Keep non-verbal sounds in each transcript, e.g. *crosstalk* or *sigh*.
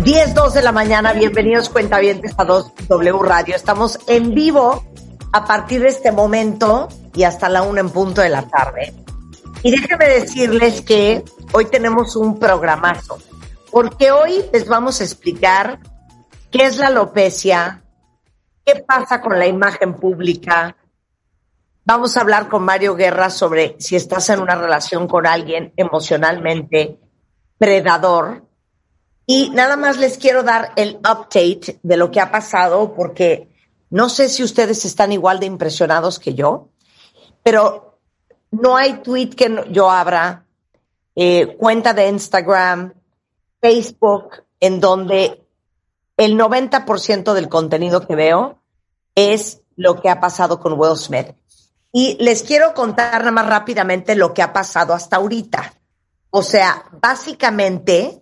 10, 2 de la mañana. Bienvenidos cuentavientes a 2 W Radio. Estamos en vivo a partir de este momento y hasta la 1 en punto de la tarde. Y déjenme decirles que hoy tenemos un programazo, porque hoy les vamos a explicar qué es la alopecia, qué pasa con la imagen pública. Vamos a hablar con Mario Guerra sobre si estás en una relación con alguien emocionalmente predador. Y nada más les quiero dar el update de lo que ha pasado, porque no sé si ustedes están igual de impresionados que yo, pero no hay tweet que yo abra, eh, cuenta de Instagram, Facebook, en donde el 90% del contenido que veo es lo que ha pasado con Will Smith. Y les quiero contar nada más rápidamente lo que ha pasado hasta ahorita. O sea, básicamente,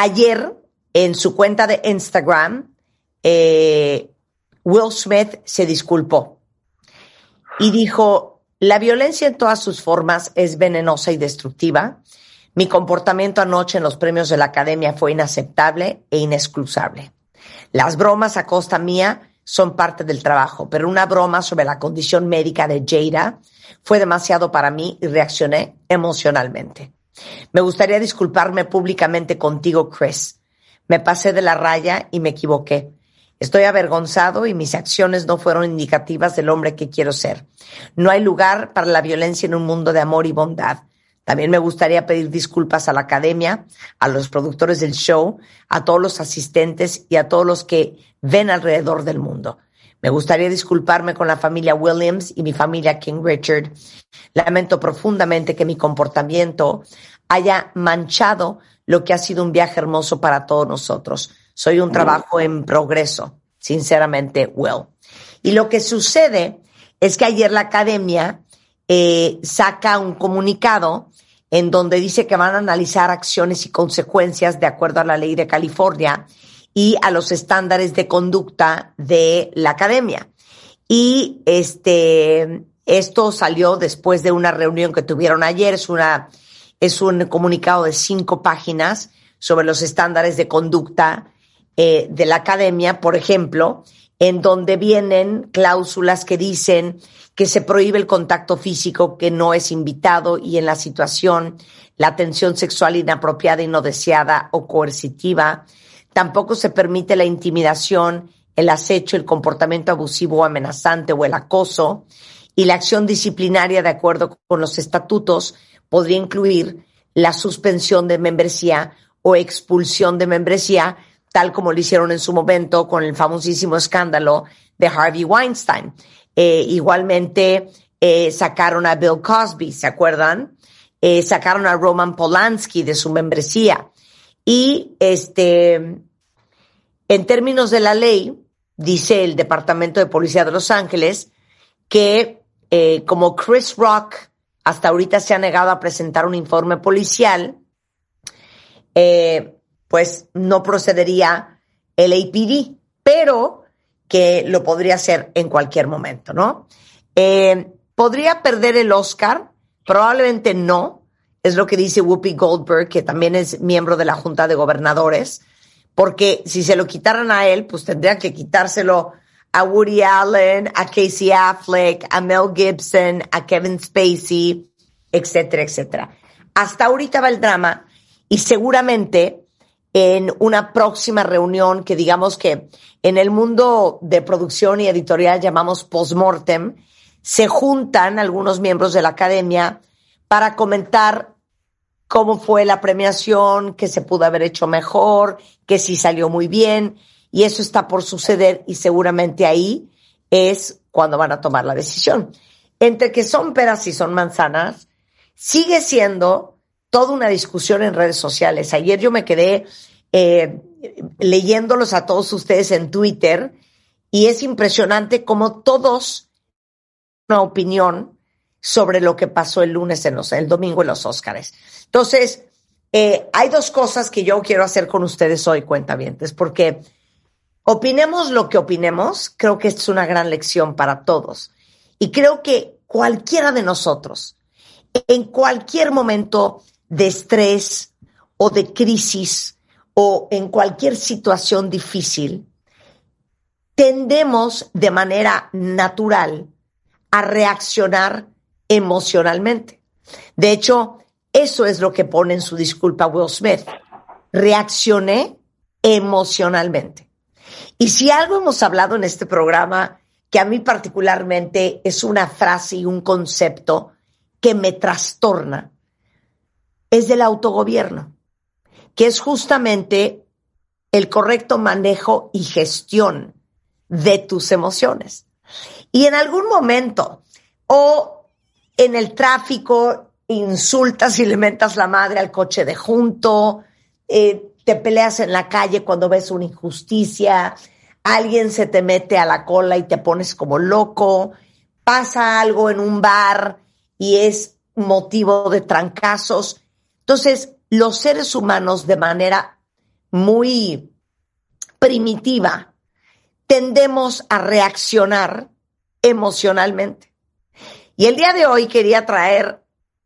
ayer en su cuenta de Instagram, eh, Will Smith se disculpó y dijo, la violencia en todas sus formas es venenosa y destructiva. Mi comportamiento anoche en los premios de la Academia fue inaceptable e inexcusable. Las bromas a costa mía son parte del trabajo, pero una broma sobre la condición médica de Jada fue demasiado para mí y reaccioné emocionalmente. Me gustaría disculparme públicamente contigo, Chris. Me pasé de la raya y me equivoqué. Estoy avergonzado y mis acciones no fueron indicativas del hombre que quiero ser. No hay lugar para la violencia en un mundo de amor y bondad. También me gustaría pedir disculpas a la academia, a los productores del show, a todos los asistentes y a todos los que ven alrededor del mundo. Me gustaría disculparme con la familia Williams y mi familia King Richard. Lamento profundamente que mi comportamiento haya manchado lo que ha sido un viaje hermoso para todos nosotros. Soy un trabajo en progreso, sinceramente, Will. Y lo que sucede es que ayer la academia eh, saca un comunicado en donde dice que van a analizar acciones y consecuencias de acuerdo a la ley de California y a los estándares de conducta de la academia. Y este, esto salió después de una reunión que tuvieron ayer. Es una, es un comunicado de cinco páginas sobre los estándares de conducta eh, de la academia, por ejemplo, en donde vienen cláusulas que dicen que se prohíbe el contacto físico que no es invitado y en la situación la atención sexual inapropiada y no deseada o coercitiva. Tampoco se permite la intimidación, el acecho, el comportamiento abusivo o amenazante o el acoso. Y la acción disciplinaria, de acuerdo con los estatutos, podría incluir la suspensión de membresía o expulsión de membresía tal como lo hicieron en su momento con el famosísimo escándalo de Harvey Weinstein. Eh, igualmente eh, sacaron a Bill Cosby, ¿se acuerdan? Eh, sacaron a Roman Polanski de su membresía. Y este, en términos de la ley, dice el Departamento de Policía de Los Ángeles que como Chris Rock hasta ahorita se ha negado a presentar un informe policial, eh, pues no procedería el APD, pero que lo podría hacer en cualquier momento, ¿no? Eh, ¿Podría perder el Oscar? Probablemente no, es lo que dice Whoopi Goldberg, que también es miembro de la Junta de Gobernadores, porque si se lo quitaran a él, pues tendrían que quitárselo a Woody Allen, a Casey Affleck, a Mel Gibson, a Kevin Spacey, etcétera, etcétera. Hasta ahorita va el drama y seguramente en una próxima reunión que digamos que en el mundo de producción y editorial llamamos postmortem, se juntan algunos miembros de la academia para comentar cómo fue la premiación, que se pudo haber hecho mejor, que sí salió muy bien, y eso está por suceder y seguramente ahí es cuando van a tomar la decisión. Entre que son peras y son manzanas, sigue siendo toda una discusión en redes sociales. Ayer yo me quedé eh, leyéndolos a todos ustedes en Twitter y es impresionante como todos una opinión sobre lo que pasó el lunes en los, el domingo en los Óscares. Entonces, eh, hay dos cosas que yo quiero hacer con ustedes hoy, cuentavientes, porque opinemos lo que opinemos, creo que es una gran lección para todos. Y creo que cualquiera de nosotros, en cualquier momento de estrés o de crisis o en cualquier situación difícil, tendemos de manera natural a reaccionar emocionalmente. De hecho, eso es lo que pone en su disculpa Will Smith. Reaccioné emocionalmente. Y si algo hemos hablado en este programa, que a mí particularmente es una frase y un concepto que me trastorna, es del autogobierno, que es justamente el correcto manejo y gestión de tus emociones. Y en algún momento, o en el tráfico, insultas y le mentas la madre al coche de junto, eh, te peleas en la calle cuando ves una injusticia, alguien se te mete a la cola y te pones como loco, pasa algo en un bar y es motivo de trancazos. Entonces, los seres humanos de manera muy primitiva tendemos a reaccionar emocionalmente. Y el día de hoy quería traer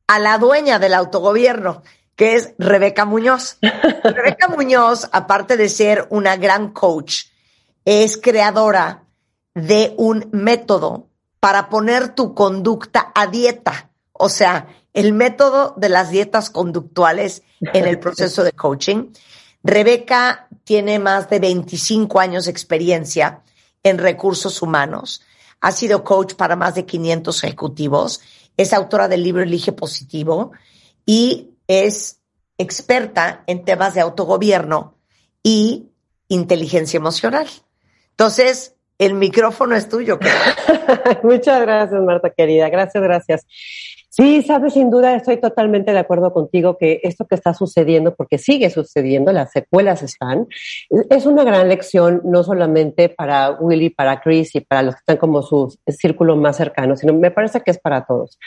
a la dueña del autogobierno, que es Rebeca Muñoz. *laughs* Rebeca Muñoz, aparte de ser una gran coach, es creadora de un método para poner tu conducta a dieta. O sea, el método de las dietas conductuales en el *laughs* proceso de coaching. Rebeca tiene más de 25 años de experiencia en recursos humanos. Ha sido coach para más de 500 ejecutivos. Es autora del libro Elige Positivo y es experta en temas de autogobierno y inteligencia emocional. Entonces, el micrófono es tuyo. *laughs* Muchas gracias, Marta querida. Gracias, gracias. Sí, sabes, sin duda estoy totalmente de acuerdo contigo que esto que está sucediendo, porque sigue sucediendo, las secuelas están, es una gran lección no solamente para Willy, para Chris y para los que están como su círculo más cercano, sino me parece que es para todos.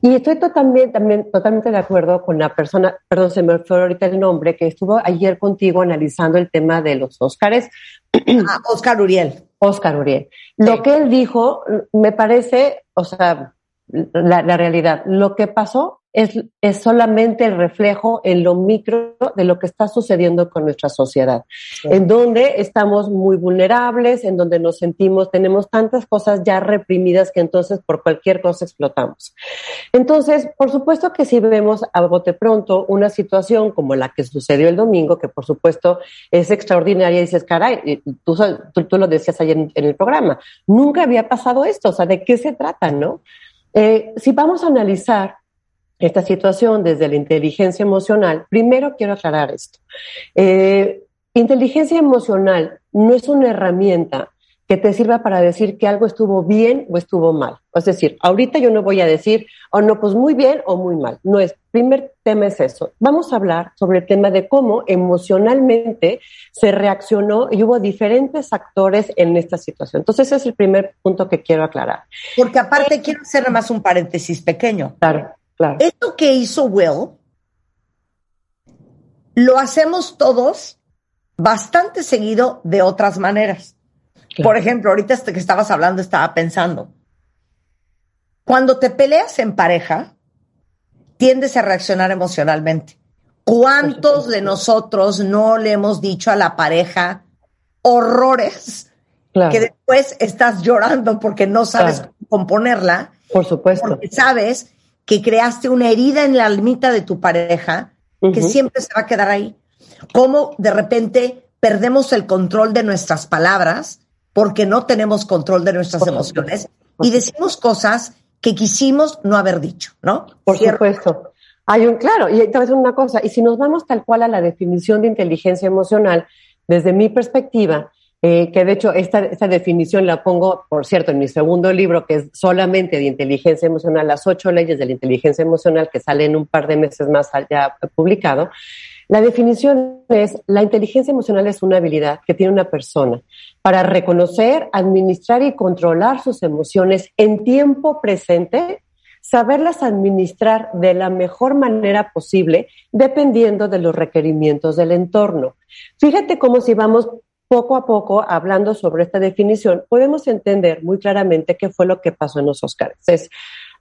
Y estoy totalmente, también, totalmente de acuerdo con la persona, perdón, se me fue ahorita el nombre, que estuvo ayer contigo analizando el tema de los Óscares. Ah, Oscar Uriel. Oscar Uriel. Lo que él dijo me parece, o sea, la, la, realidad. Lo que pasó es, es solamente el reflejo en lo micro de lo que está sucediendo con nuestra sociedad, en donde estamos muy vulnerables, en donde nos sentimos, tenemos tantas cosas ya reprimidas que entonces por cualquier cosa explotamos. Entonces, por supuesto que si vemos a bote pronto una situación como la que sucedió el domingo, que por supuesto es extraordinaria, y dices, caray, tú, tú, tú lo decías ayer en, en el programa, nunca había pasado esto, o sea, ¿de qué se trata, no? Eh, si vamos a analizar esta situación desde la inteligencia emocional, primero quiero aclarar esto. Eh, inteligencia emocional no es una herramienta que te sirva para decir que algo estuvo bien o estuvo mal. Es decir, ahorita yo no voy a decir, o oh, no, pues muy bien o muy mal. No es, primer tema es eso. Vamos a hablar sobre el tema de cómo emocionalmente se reaccionó y hubo diferentes actores en esta situación. Entonces, ese es el primer punto que quiero aclarar. Porque aparte, quiero hacer más un paréntesis pequeño. Claro, claro. Esto que hizo Will, lo hacemos todos bastante seguido de otras maneras. Por ejemplo, ahorita este que estabas hablando estaba pensando, cuando te peleas en pareja, tiendes a reaccionar emocionalmente. ¿Cuántos de nosotros no le hemos dicho a la pareja horrores que después estás llorando porque no sabes cómo componerla? Por supuesto. Porque sabes que creaste una herida en la almita de tu pareja que siempre se va a quedar ahí. cómo de repente perdemos el control de nuestras palabras porque no tenemos control de nuestras emociones y decimos cosas que quisimos no haber dicho, ¿no? Por supuesto. Hay un, claro, y te voy a decir una cosa, y si nos vamos tal cual a la definición de inteligencia emocional, desde mi perspectiva, eh, que de hecho esta, esta, definición la pongo, por cierto, en mi segundo libro, que es solamente de inteligencia emocional, las ocho leyes de la inteligencia emocional, que sale en un par de meses más ya publicado. La definición es, la inteligencia emocional es una habilidad que tiene una persona para reconocer, administrar y controlar sus emociones en tiempo presente, saberlas administrar de la mejor manera posible, dependiendo de los requerimientos del entorno. Fíjate cómo si vamos poco a poco, hablando sobre esta definición, podemos entender muy claramente qué fue lo que pasó en los Oscars.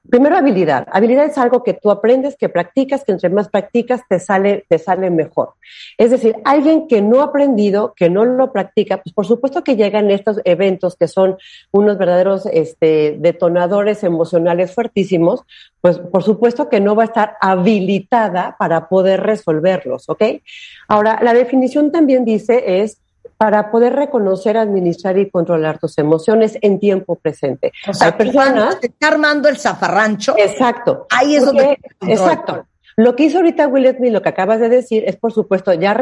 Primero, habilidad. Habilidad es algo que tú aprendes, que practicas, que entre más practicas te sale, te sale mejor. Es decir, alguien que no ha aprendido, que no lo practica, pues por supuesto que llegan estos eventos que son unos verdaderos este, detonadores emocionales fuertísimos, pues por supuesto que no va a estar habilitada para poder resolverlos, ¿ok? Ahora, la definición también dice es para poder reconocer, administrar y controlar tus emociones en tiempo presente. O sea, Hay personas te está armando el zafarrancho. Exacto. Ahí es donde exacto. Lo que hizo ahorita Will Smith, lo que acabas de decir, es por supuesto ya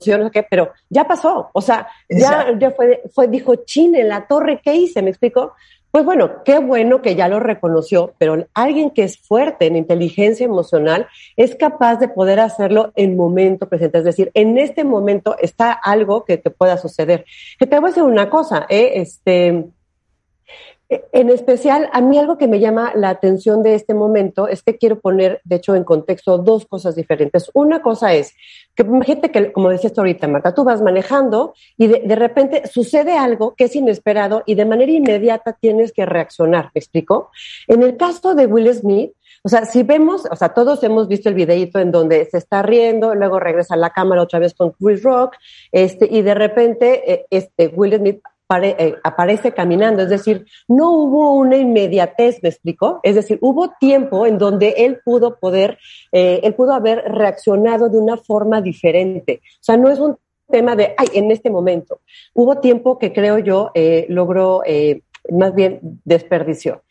reconoció no sé pero ya pasó, o sea, ya, ya fue, fue, dijo, chine, la torre, ¿qué hice? ¿Me explico? Pues bueno, qué bueno que ya lo reconoció, pero alguien que es fuerte en inteligencia emocional es capaz de poder hacerlo en momento presente. Es decir, en este momento está algo que te pueda suceder. Que te voy a decir una cosa, ¿eh? este, en especial, a mí algo que me llama la atención de este momento es que quiero poner, de hecho, en contexto dos cosas diferentes. Una cosa es que imagínate que, como decías ahorita, Marta, tú vas manejando y de, repente sucede algo que es inesperado y de manera inmediata tienes que reaccionar. ¿Me explico? En el caso de Will Smith, o sea, si vemos, o sea, todos hemos visto el videito en donde se está riendo, luego regresa a la cámara otra vez con Chris Rock, este, y de repente, eh, este, Will Smith eh, aparece caminando, es decir, no hubo una inmediatez, ¿me explico? Es decir, hubo tiempo en donde él pudo poder, eh, él pudo haber reaccionado de una forma diferente. O sea, no es un tema de, ay, en este momento. Hubo tiempo que creo yo eh, logró, más bien desperdició.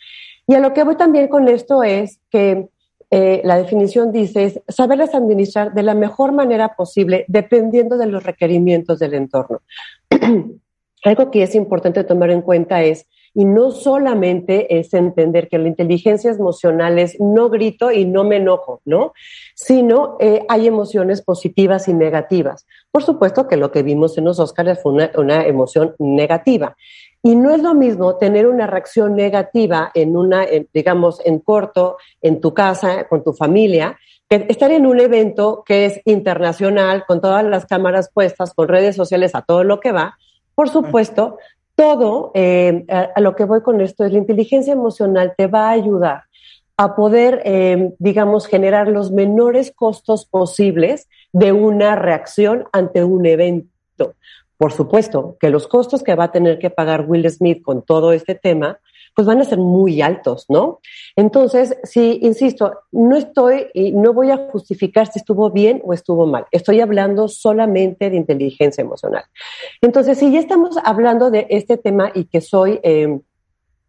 Y a lo que voy también con esto es que la definición dice es saberlas administrar de la mejor manera posible dependiendo de los requerimientos del entorno. *clears throat* Algo que es importante tomar en cuenta es, y no solamente es entender que la inteligencia emocional es no grito y no me enojo, ¿no? Sino eh, hay emociones positivas y negativas. Por supuesto que lo que vimos en los Oscars fue una emoción negativa. Y no es lo mismo tener una reacción negativa en una, digamos, en corto, en tu casa, con tu familia, que estar en un evento que es internacional, con todas las cámaras puestas, con redes sociales a todo lo que va, por supuesto, todo, eh, a, lo que voy con esto, es la inteligencia emocional te va a ayudar a poder, eh, digamos, generar los menores costos posibles de una reacción ante un evento. Por supuesto que los costos que va a tener que pagar Will Smith con todo este tema pues van a ser muy altos, ¿no? Entonces, sí, insisto, no estoy y no voy a justificar si estuvo bien o estuvo mal. Estoy hablando solamente de inteligencia emocional. Entonces, si ya estamos hablando de este tema y que soy eh,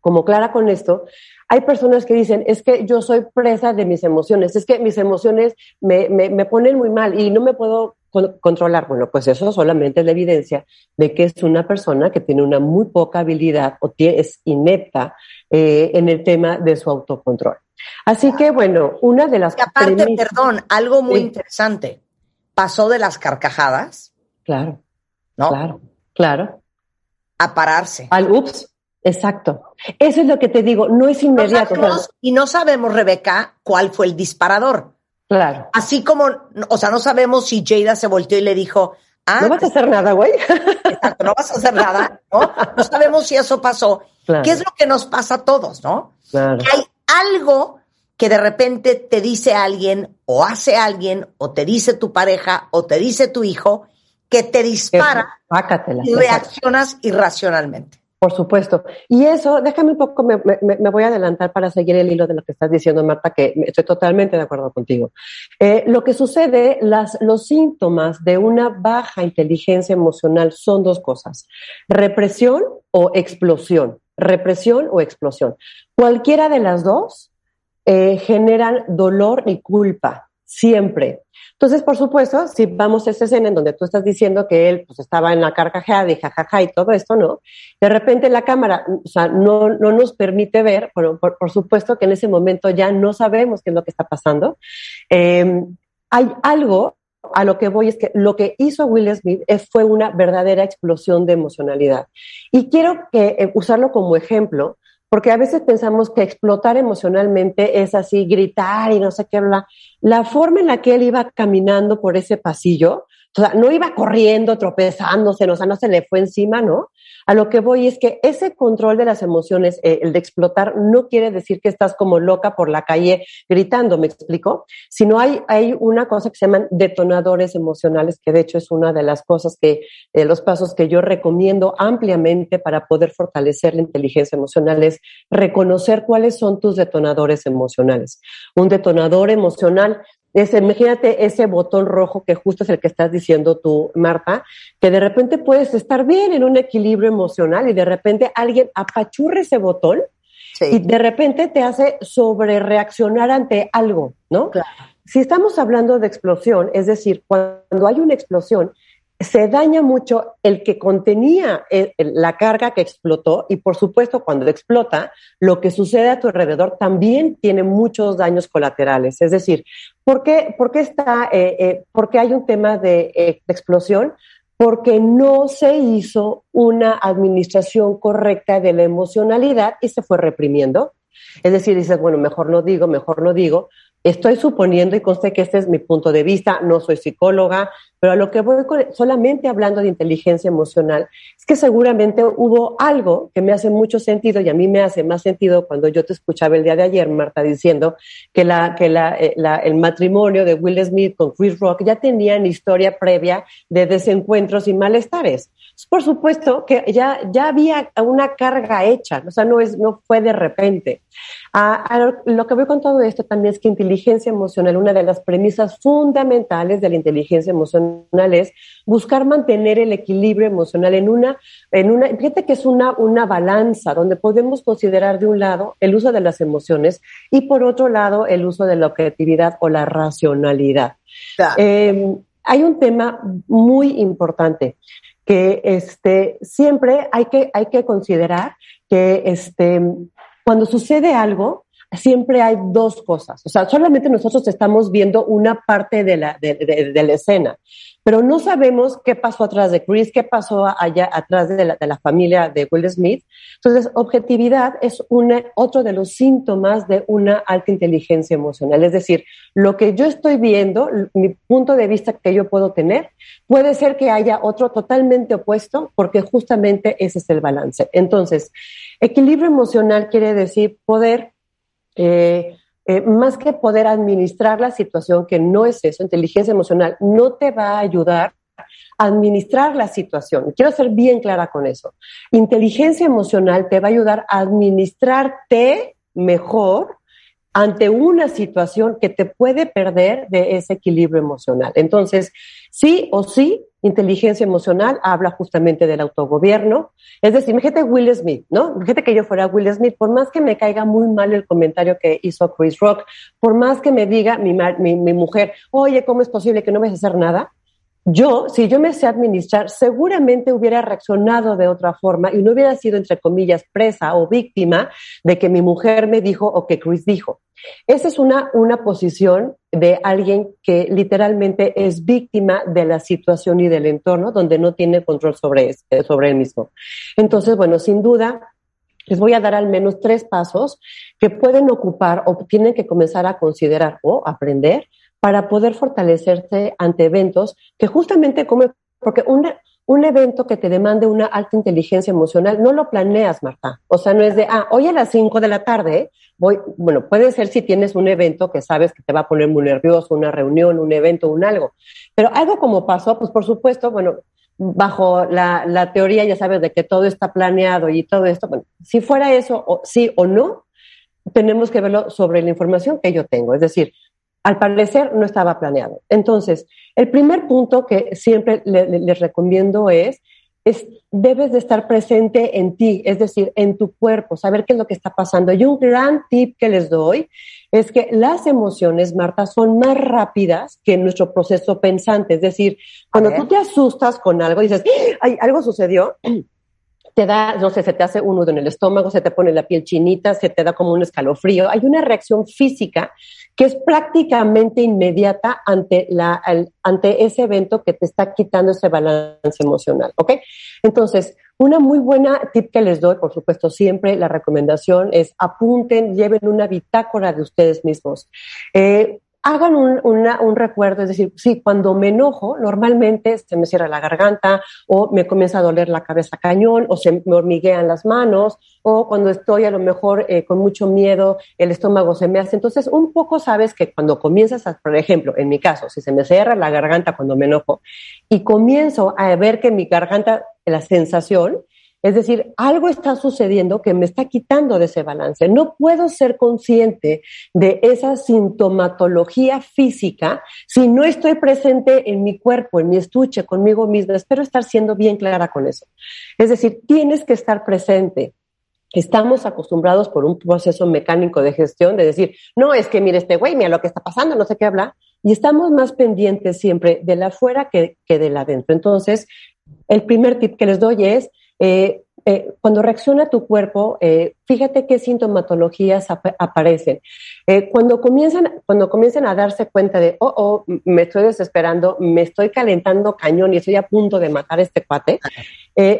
como clara con esto, hay personas que dicen, es que yo soy presa de mis emociones, es que mis emociones me, me ponen muy mal y no me puedo controlar? Bueno, pues eso solamente es la evidencia de que es una persona que tiene una muy poca habilidad o es inepta eh, en el tema de su autocontrol. Así que, bueno, una de las... Y aparte, perdón, algo muy interesante. Pasó de las carcajadas. Claro. ¿No? Claro, claro. A pararse. Al ups. Exacto. Eso es lo que te digo, no es inmediato. y no sabemos, Rebeca, cuál fue el disparador. Claro. Así como, o sea, no sabemos si Jada se volteó y le dijo, ah, no vas a hacer nada, güey. Exacto, no vas a hacer nada, ¿no? No sabemos si eso pasó. ¿Qué es lo que nos pasa a todos, no? Claro. Que hay algo que de repente te dice alguien, o hace alguien, o te dice tu pareja, o te dice tu hijo, que te dispara y reaccionas irracionalmente. Por supuesto. Y eso, déjame un poco, me, voy a adelantar para seguir el hilo de lo que estás diciendo, Marta, que estoy totalmente de acuerdo contigo. Eh, lo que sucede, las, los síntomas de una baja inteligencia emocional son dos cosas, represión o explosión, represión o explosión. Cualquiera de las dos eh, generan dolor y culpa, siempre. Entonces, por supuesto, si vamos a esa escena en donde tú estás diciendo que él pues, estaba en la carcajada y jajaja y todo esto, ¿no? De repente la cámara, o sea, no, no nos permite ver, bueno, por, supuesto que en ese momento ya no sabemos qué es lo que está pasando. Eh, hay algo a lo que voy es que lo que hizo Will Smith fue una verdadera explosión de emocionalidad. Y quiero que, eh, usarlo como ejemplo porque a veces pensamos que explotar emocionalmente es así, gritar y no sé qué, la, la forma en la que él iba caminando por ese pasillo, o sea, no iba corriendo, tropezándose, o sea, no se le fue encima, ¿no? A lo que voy es que ese control de las emociones, eh, el de explotar, no quiere decir que estás como loca por la calle gritando, ¿me explico? Sino hay, hay una cosa que se llaman detonadores emocionales, que de hecho es una de las cosas que, eh, los pasos que yo recomiendo ampliamente para poder fortalecer la inteligencia emocional es reconocer cuáles son tus detonadores emocionales. Un detonador emocional imagínate ese botón rojo que justo es el que estás diciendo tú, Marta, que de repente puedes estar bien en un equilibrio emocional y de repente alguien apachurre ese botón y de repente te hace sobre reaccionar ante algo, ¿no? Si estamos hablando de explosión, es decir, cuando hay una explosión, se daña mucho el que contenía la carga que explotó y por supuesto cuando explota, lo que sucede a tu alrededor también tiene muchos daños colaterales. Es decir, ¿por qué, por qué está, eh, eh, hay un tema de, eh, de explosión? Porque no se hizo una administración correcta de la emocionalidad y se fue reprimiendo. Es decir, dices, bueno, mejor no digo, mejor no digo, Estoy suponiendo y conste que este es mi punto de vista, no soy psicóloga, pero a lo que voy solamente hablando de inteligencia emocional es que seguramente hubo algo que me hace mucho sentido y a mí me hace más sentido cuando yo te escuchaba el día de ayer, Marta, diciendo que, la, que la, eh, el matrimonio de Will Smith con Chris Rock ya tenían historia previa de desencuentros y malestares. Por supuesto que ya, ya había una carga hecha, o sea, no, es, no fue de repente. A, lo que voy con todo esto también es que inteligencia emocional, una de las premisas fundamentales de la inteligencia emocional es buscar mantener el equilibrio emocional en una, en una, fíjate que es una, una balanza donde podemos considerar de un lado el uso de las emociones y por otro lado el uso de la objetividad o la racionalidad. Eh, hay un tema muy importante que este, siempre hay que, hay que considerar que este, cuando sucede algo, siempre hay dos cosas. O sea, solamente nosotros estamos viendo una parte de la, de, la escena, pero no sabemos qué pasó atrás de Chris, qué pasó allá atrás de la, de la familia de Will Smith. Entonces, objetividad es una, otro de los síntomas de una alta inteligencia emocional. Es decir, lo que yo estoy viendo, mi punto de vista que yo puedo tener, puede ser que haya otro totalmente opuesto, porque justamente ese es el balance. Entonces, equilibrio emocional quiere decir poder eh, eh, más que poder administrar la situación, que no es eso, inteligencia emocional no te va a ayudar a administrar la situación. Quiero ser bien clara con eso. Inteligencia emocional te va a ayudar a administrarte mejor ante una situación que te puede perder de ese equilibrio emocional. Entonces, sí o sí, inteligencia emocional habla justamente del autogobierno. Es decir, fíjate Will Smith, ¿no? Fíjate que yo fuera Will Smith, por más que me caiga muy mal el comentario que hizo Chris Rock, por más que me diga mi, mujer, oye, ¿cómo es posible que no me a hacer nada? Yo, si yo me sé administrar, seguramente hubiera reaccionado de otra forma y no hubiera sido, entre comillas, presa o víctima de que mi mujer me dijo o que Chris dijo. Esa es una, una posición de alguien que literalmente es víctima de la situación y del entorno donde no tiene control sobre, sobre él mismo. Entonces, bueno, sin duda, les voy a dar al menos tres pasos que pueden ocupar o tienen que comenzar a considerar o aprender para poder fortalecerse ante eventos que justamente como, porque un, un evento que te demande una alta inteligencia emocional, no lo planeas, Marta. O sea, no es de, ah, hoy a las 5 de la tarde voy, bueno, puede ser si tienes un evento que sabes que te va a poner muy nervioso, una reunión, un evento, un algo. Pero algo como pasó, pues por supuesto, bueno, bajo la, la, teoría, ya sabes, de que todo está planeado y todo esto, bueno, si fuera eso, o, sí o no, tenemos que verlo sobre la información que yo tengo. Es decir, al parecer no estaba planeado. Entonces, el primer punto que siempre les recomiendo es, es, debes de estar presente en ti, es decir, en tu cuerpo, saber qué es lo que está pasando. Y un gran tip que les doy es que las emociones, Marta, son más rápidas que nuestro proceso pensante. Es decir, cuando tú te asustas con algo, dices, ¡Ay, algo sucedió, te da, no sé, se te hace un nudo en el estómago, se te pone la piel chinita, se te da como un escalofrío. Hay una reacción física que es prácticamente inmediata ante, la, ante ese evento que te está quitando ese balance emocional, ¿ok? Entonces, una muy buena tip que les doy, por supuesto, siempre la recomendación es apunten, lleven una bitácora de ustedes mismos. Eh, hagan un, un, recuerdo, es decir, sí, cuando me enojo, normalmente se me cierra la garganta o me comienza a doler la cabeza cañón o se me hormiguean las manos o cuando estoy a lo mejor eh, con mucho miedo, el estómago se me hace. Entonces, un poco sabes que cuando comienzas a, por ejemplo, en mi caso, si se me cierra la garganta cuando me enojo y comienzo a ver que mi garganta, la sensación, es decir, algo está sucediendo que me está quitando de ese balance. No puedo ser consciente de esa sintomatología física si no estoy presente en mi cuerpo, en mi estuche, conmigo misma. Espero estar siendo bien clara con eso. Es decir, tienes que estar presente. Estamos acostumbrados por un proceso mecánico de gestión de decir, no, es que mire este güey, mira lo que está pasando, no sé qué habla. Y estamos más pendientes siempre de la afuera que, que de la adentro. Entonces, el primer tip que les doy es, eh, eh, cuando reacciona tu cuerpo, eh, fíjate qué sintomatologías aparecen. cuando, comienzan, cuando comienzan a darse cuenta de, oh, oh, me estoy desesperando, me estoy calentando cañón y estoy a punto de matar a este cuate,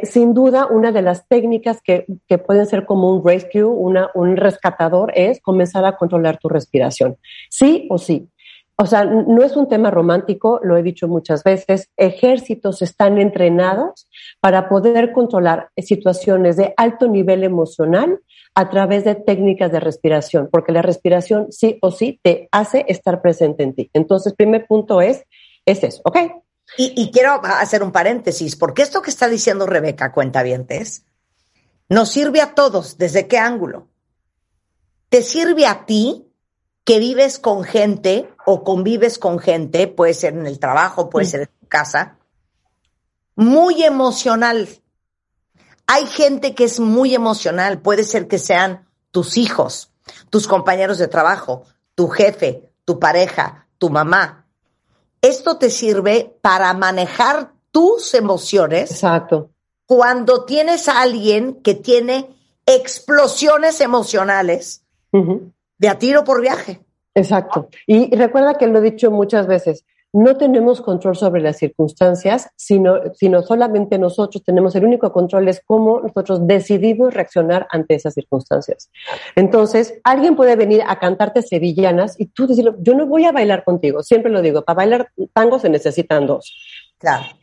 sin duda una de las técnicas que, que pueden ser como un rescue, una, un rescatador, es comenzar a controlar tu respiración. Sí o sí. O sea, no es un tema romántico, lo he dicho muchas veces, ejércitos están entrenados para poder controlar situaciones de alto nivel emocional a través de técnicas de respiración, porque la respiración sí o sí te hace estar presente en ti. Entonces, primer punto es, es eso, ¿ok? Y, y quiero hacer un paréntesis, porque esto que está diciendo Rebeca Cuentavientes nos sirve a todos, ¿desde qué ángulo? Te sirve a ti que vives con gente o convives con gente, puede ser en el trabajo, puede ser en tu casa, muy emocional. Hay gente que es muy emocional, puede ser que sean tus hijos, tus compañeros de trabajo, tu jefe, tu pareja, tu mamá. Esto te sirve para manejar tus emociones. Exacto. Cuando tienes a alguien que tiene explosiones emocionales, de a tiro por viaje. Exacto. Y recuerda que lo he dicho muchas veces, no tenemos control sobre las circunstancias, sino, sino solamente nosotros tenemos el único control es cómo nosotros decidimos reaccionar ante esas circunstancias. Entonces, alguien puede venir a cantarte sevillanas y tú decirle, yo no voy a bailar contigo, siempre lo digo, para bailar tango se necesitan dos.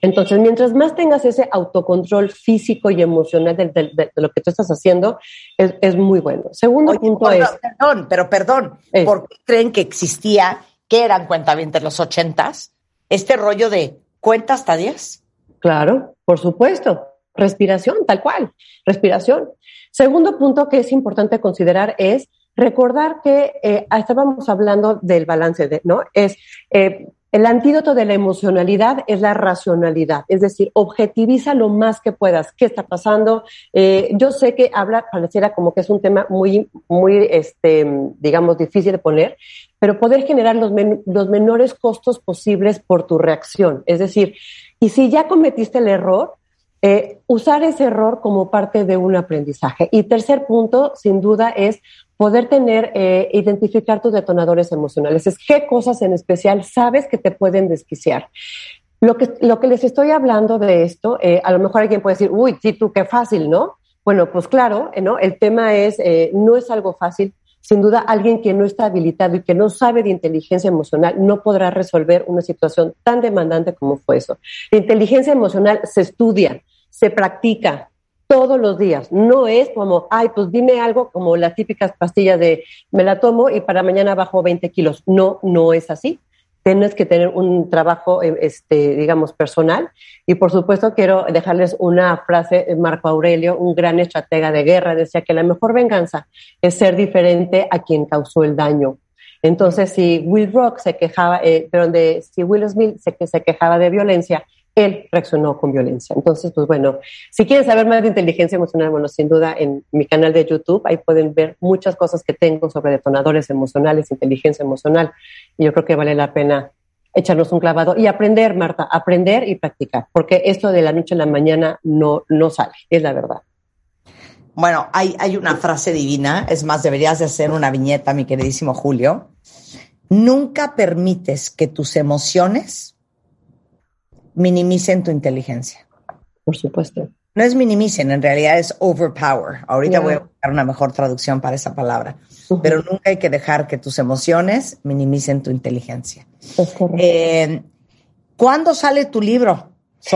Entonces, mientras más tengas ese autocontrol físico y emocional de, lo que tú estás haciendo, es, muy bueno. Segundo punto es... Perdón, pero perdón, ¿por qué creen que existía, que eran cuentavientes los ochentas, este rollo de cuenta hasta diez? Claro, por supuesto. Respiración, tal cual. Respiración. Segundo punto que es importante considerar es recordar que eh, estábamos hablando del balance, de, ¿no? Es eh, el antídoto de la emocionalidad es la racionalidad, es decir, objetiviza lo más que puedas. ¿Qué está pasando? Eh, yo sé que habla, pareciera como que es un tema muy, muy, este, digamos, difícil de poner, pero poder generar los, los menores costos posibles por tu reacción. Es decir, y si ya cometiste el error, eh, usar ese error como parte de un aprendizaje. Y tercer punto, sin duda, es poder tener, eh, identificar tus detonadores emocionales. Es qué cosas en especial sabes que te pueden desquiciar. Lo que, lo que les estoy hablando de esto, eh, a lo mejor alguien puede decir, uy, sí, tú qué fácil, ¿no? Bueno, pues claro, ¿no? El tema es, eh, no es algo fácil. Sin duda, alguien que no está habilitado y que no sabe de inteligencia emocional no podrá resolver una situación tan demandante como fue eso. La inteligencia emocional se estudia, se practica, todos los días. No es como, ay, pues dime algo como las típicas pastillas de me la tomo y para mañana bajo 20 kilos. No, no es así. tienes que tener un trabajo, eh, este, digamos, personal. Y por supuesto quiero dejarles una frase de Marco Aurelio, un gran estratega de guerra, decía que la mejor venganza es ser diferente a quien causó el daño. Entonces, si Will Rock se quejaba, eh, perdón, de, si Will Smith se, se quejaba de violencia, él reaccionó con violencia. Entonces, pues bueno, si quieren saber más de inteligencia emocional, bueno, sin duda en mi canal de YouTube, ahí pueden ver muchas cosas que tengo sobre detonadores emocionales, inteligencia emocional. Y yo creo que vale la pena echarnos un clavado y aprender, Marta, aprender y practicar, porque esto de la noche a la mañana no, no sale, es la verdad. Bueno, hay, hay una frase divina, es más, deberías de hacer una viñeta, mi queridísimo Julio. Nunca permites que tus emociones minimicen tu inteligencia. Por supuesto. No es minimicen, en realidad es overpower. Ahorita voy a buscar una mejor traducción para esa palabra. Pero nunca hay que dejar que tus emociones minimicen tu inteligencia. Eh, ¿Cuándo sale tu libro?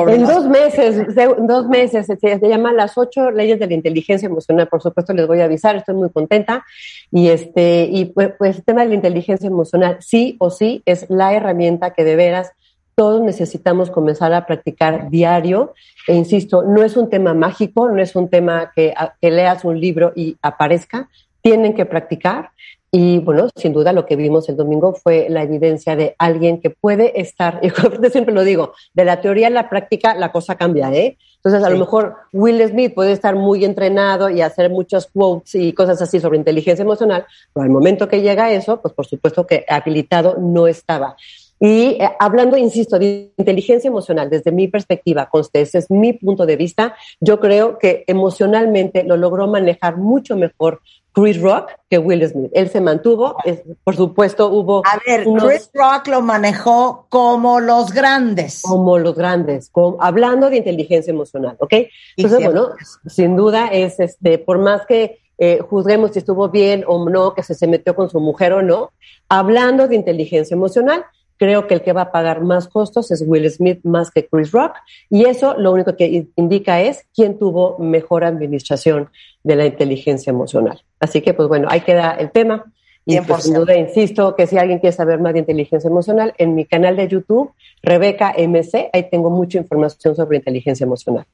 en dos meses, dos meses, se, llama Las ocho leyes de la inteligencia emocional. Por supuesto, les voy a avisar, estoy muy contenta. Y este, y pues, pues el tema de la inteligencia emocional, sí o sí, es la herramienta que de veras todos necesitamos comenzar a practicar diario. E insisto, no es un tema mágico, no es un tema que, que leas un libro y aparezca, tienen que practicar. Y bueno, sin duda lo que vimos el domingo fue la evidencia de alguien que puede estar, *laughs* yo siempre lo digo, de la teoría a la práctica la cosa cambia, ¿eh? Entonces, a lo mejor Will Smith puede estar muy entrenado y hacer muchos quotes y cosas así sobre inteligencia emocional, pero al momento que llega eso, pues por supuesto que habilitado no estaba. Y eh, hablando, insisto, de inteligencia emocional, desde mi perspectiva, conste, ese es mi punto de vista, yo creo que emocionalmente lo logró manejar mucho mejor Chris Rock que Will Smith. Él se mantuvo, por supuesto hubo... A ver, Chris Rock lo manejó como los grandes. Como los grandes, hablando de inteligencia emocional, ¿ok? Entonces, bueno, sin duda es, este, por más que eh, juzguemos si estuvo bien o no, que se, se metió con su mujer o no, hablando de inteligencia emocional, Creo que el que va a pagar más costos es Will Smith más que Chris Rock. Y eso lo único que indica es quién tuvo mejor administración de la inteligencia emocional. Así que, pues bueno, ahí queda el tema. Y pues, sin duda insisto que si alguien quiere saber más de inteligencia emocional, en mi canal de YouTube, Rebeca MC, ahí tengo mucha información sobre inteligencia emocional.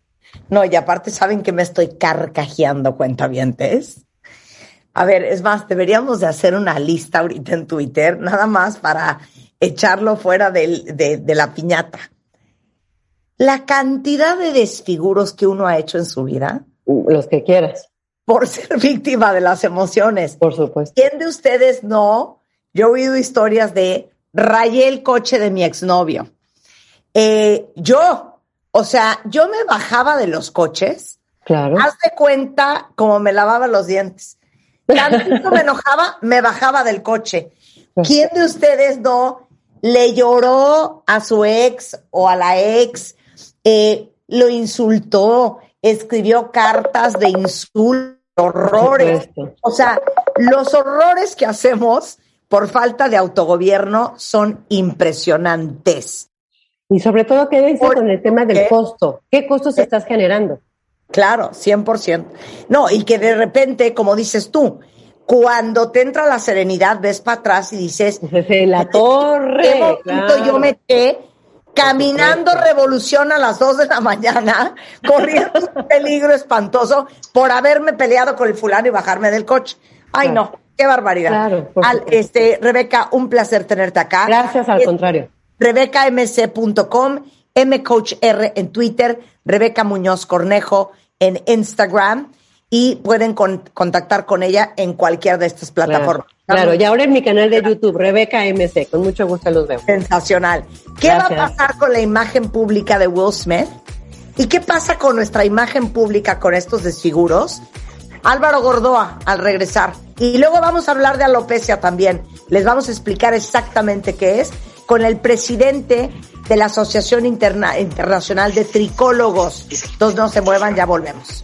No, y aparte saben que me estoy carcajeando cuentavientes. A ver, es más, deberíamos de hacer una lista ahorita en Twitter, nada más para echarlo fuera de, la piñata. La cantidad de desfiguros que uno ha hecho en su vida. Los que quieras. Por *laughs* ser víctima de las emociones. Por supuesto. ¿Quién de ustedes no? Yo he oído historias de rayé el coche de mi exnovio. Eh, yo, o sea, yo me bajaba de los coches. Claro. Haz de cuenta como me lavaba los dientes. Tanto me *laughs* enojaba, me bajaba del coche. ¿Quién de ustedes no le lloró a su ex o a la ex, eh, lo insultó, escribió cartas de insulto, horrores. O sea, los horrores que hacemos por falta de autogobierno son impresionantes. Y sobre todo, ¿qué dice con el tema del costo? ¿Qué costos estás generando? Claro, 100%. No, y que de repente, como dices tú, cuando te entra la serenidad, ves para atrás y dices, *laughs* la torre. yo me quedé caminando revolución a las dos de la *laughs* mañana, corriendo un *laughs* peligro espantoso por haberme peleado con el fulano y bajarme del coche. Ay, no, qué barbaridad. este, Rebeca, un placer tenerte acá. Gracias, al contrario. RebecaMC.com, MCoachR en Twitter, Rebeca Muñoz Cornejo en Instagram y pueden contactar con ella en cualquiera de estas plataformas. Claro, y ahora en mi canal de YouTube, Rebeca MC, con mucho gusto los veo. Sensacional. ¿Qué va a pasar con la imagen pública de Will Smith? ¿Y qué pasa con nuestra imagen pública con estos desfiguros? Álvaro Gordoa al regresar. Y luego vamos a hablar de alopecia también. Les vamos a explicar exactamente qué es con el presidente de la Asociación Internacional de Tricólogos. Entonces no se muevan, ya volvemos.